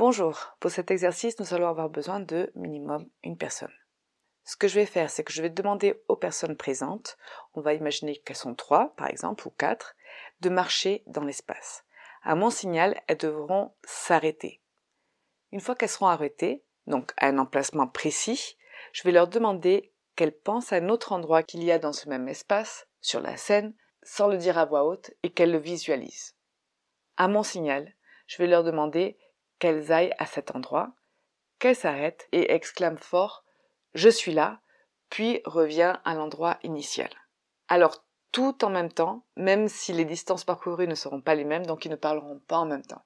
Bonjour, pour cet exercice, nous allons avoir besoin de minimum une personne. Ce que je vais faire, c'est que je vais demander aux personnes présentes, on va imaginer qu'elles sont trois, par exemple, ou quatre, de marcher dans l'espace. À mon signal, elles devront s'arrêter. Une fois qu'elles seront arrêtées, donc à un emplacement précis, je vais leur demander qu'elles pensent à un autre endroit qu'il y a dans ce même espace, sur la scène, sans le dire à voix haute, et qu'elles le visualisent. À mon signal, je vais leur demander qu'elles aillent à cet endroit, qu'elles s'arrêtent et exclament fort Je suis là, puis revient à l'endroit initial. Alors tout en même temps, même si les distances parcourues ne seront pas les mêmes, donc ils ne parleront pas en même temps.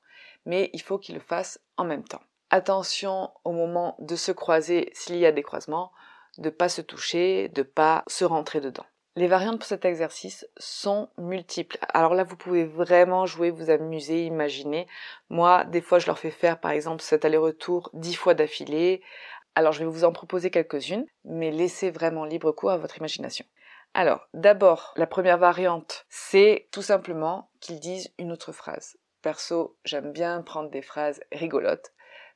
Mais il faut qu'ils le fassent en même temps. Attention au moment de se croiser s'il y a des croisements, de pas se toucher, de pas se rentrer dedans. Les variantes pour cet exercice sont multiples. Alors là, vous pouvez vraiment jouer, vous amuser, imaginer. Moi, des fois, je leur fais faire, par exemple, cet aller-retour dix fois d'affilée. Alors, je vais vous en proposer quelques-unes, mais laissez vraiment libre cours à votre imagination. Alors, d'abord, la première variante, c'est tout simplement qu'ils disent une autre phrase. Perso, j'aime bien prendre des phrases rigolotes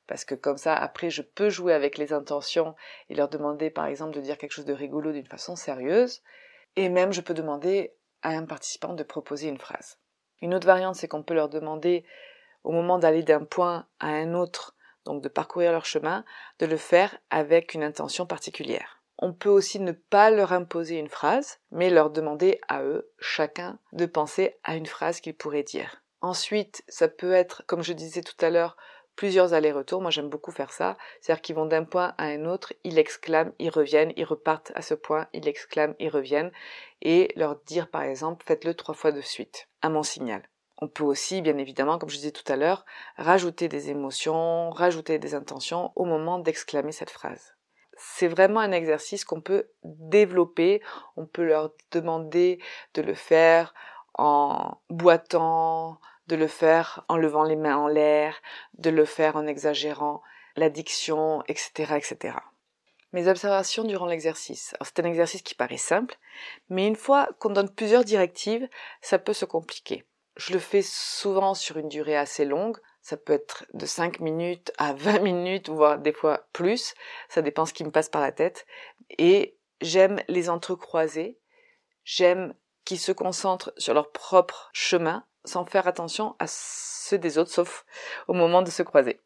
parce que comme ça, après, je peux jouer avec les intentions et leur demander, par exemple, de dire quelque chose de rigolo d'une façon sérieuse. Et même, je peux demander à un participant de proposer une phrase. Une autre variante, c'est qu'on peut leur demander, au moment d'aller d'un point à un autre, donc de parcourir leur chemin, de le faire avec une intention particulière. On peut aussi ne pas leur imposer une phrase, mais leur demander à eux, chacun, de penser à une phrase qu'ils pourraient dire. Ensuite, ça peut être, comme je disais tout à l'heure, plusieurs allers-retours. Moi, j'aime beaucoup faire ça. C'est-à-dire qu'ils vont d'un point à un autre, ils exclament, ils reviennent, ils repartent à ce point, ils exclament, ils reviennent. Et leur dire, par exemple, faites-le trois fois de suite, à mon signal. On peut aussi, bien évidemment, comme je disais tout à l'heure, rajouter des émotions, rajouter des intentions au moment d'exclamer cette phrase. C'est vraiment un exercice qu'on peut développer. On peut leur demander de le faire en boitant, de le faire en levant les mains en l'air, de le faire en exagérant l'addiction, etc., etc. Mes observations durant l'exercice. C'est un exercice qui paraît simple, mais une fois qu'on donne plusieurs directives, ça peut se compliquer. Je le fais souvent sur une durée assez longue, ça peut être de 5 minutes à 20 minutes, voire des fois plus, ça dépend ce qui me passe par la tête, et j'aime les entrecroiser, j'aime qu'ils se concentrent sur leur propre chemin, sans faire attention à ceux des autres, sauf au moment de se croiser.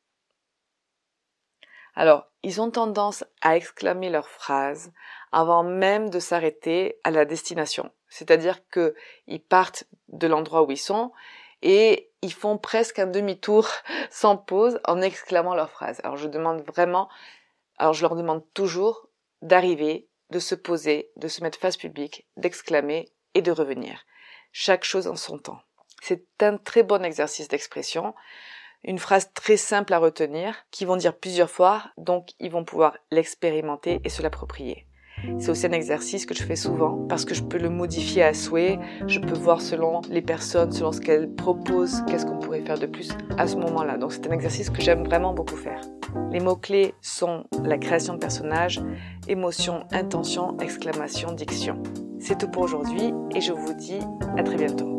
Alors, ils ont tendance à exclamer leurs phrases avant même de s'arrêter à la destination. C'est-à-dire qu'ils partent de l'endroit où ils sont et ils font presque un demi-tour sans pause en exclamant leurs phrases. Alors je demande vraiment, alors je leur demande toujours d'arriver, de se poser, de se mettre face publique, d'exclamer et de revenir. Chaque chose en son temps. C'est un très bon exercice d'expression, une phrase très simple à retenir, qui vont dire plusieurs fois, donc ils vont pouvoir l'expérimenter et se l'approprier. C'est aussi un exercice que je fais souvent parce que je peux le modifier à souhait, je peux voir selon les personnes, selon ce qu'elles proposent, qu'est-ce qu'on pourrait faire de plus à ce moment-là. Donc c'est un exercice que j'aime vraiment beaucoup faire. Les mots-clés sont la création de personnages, émotion, intention, exclamation, diction. C'est tout pour aujourd'hui et je vous dis à très bientôt.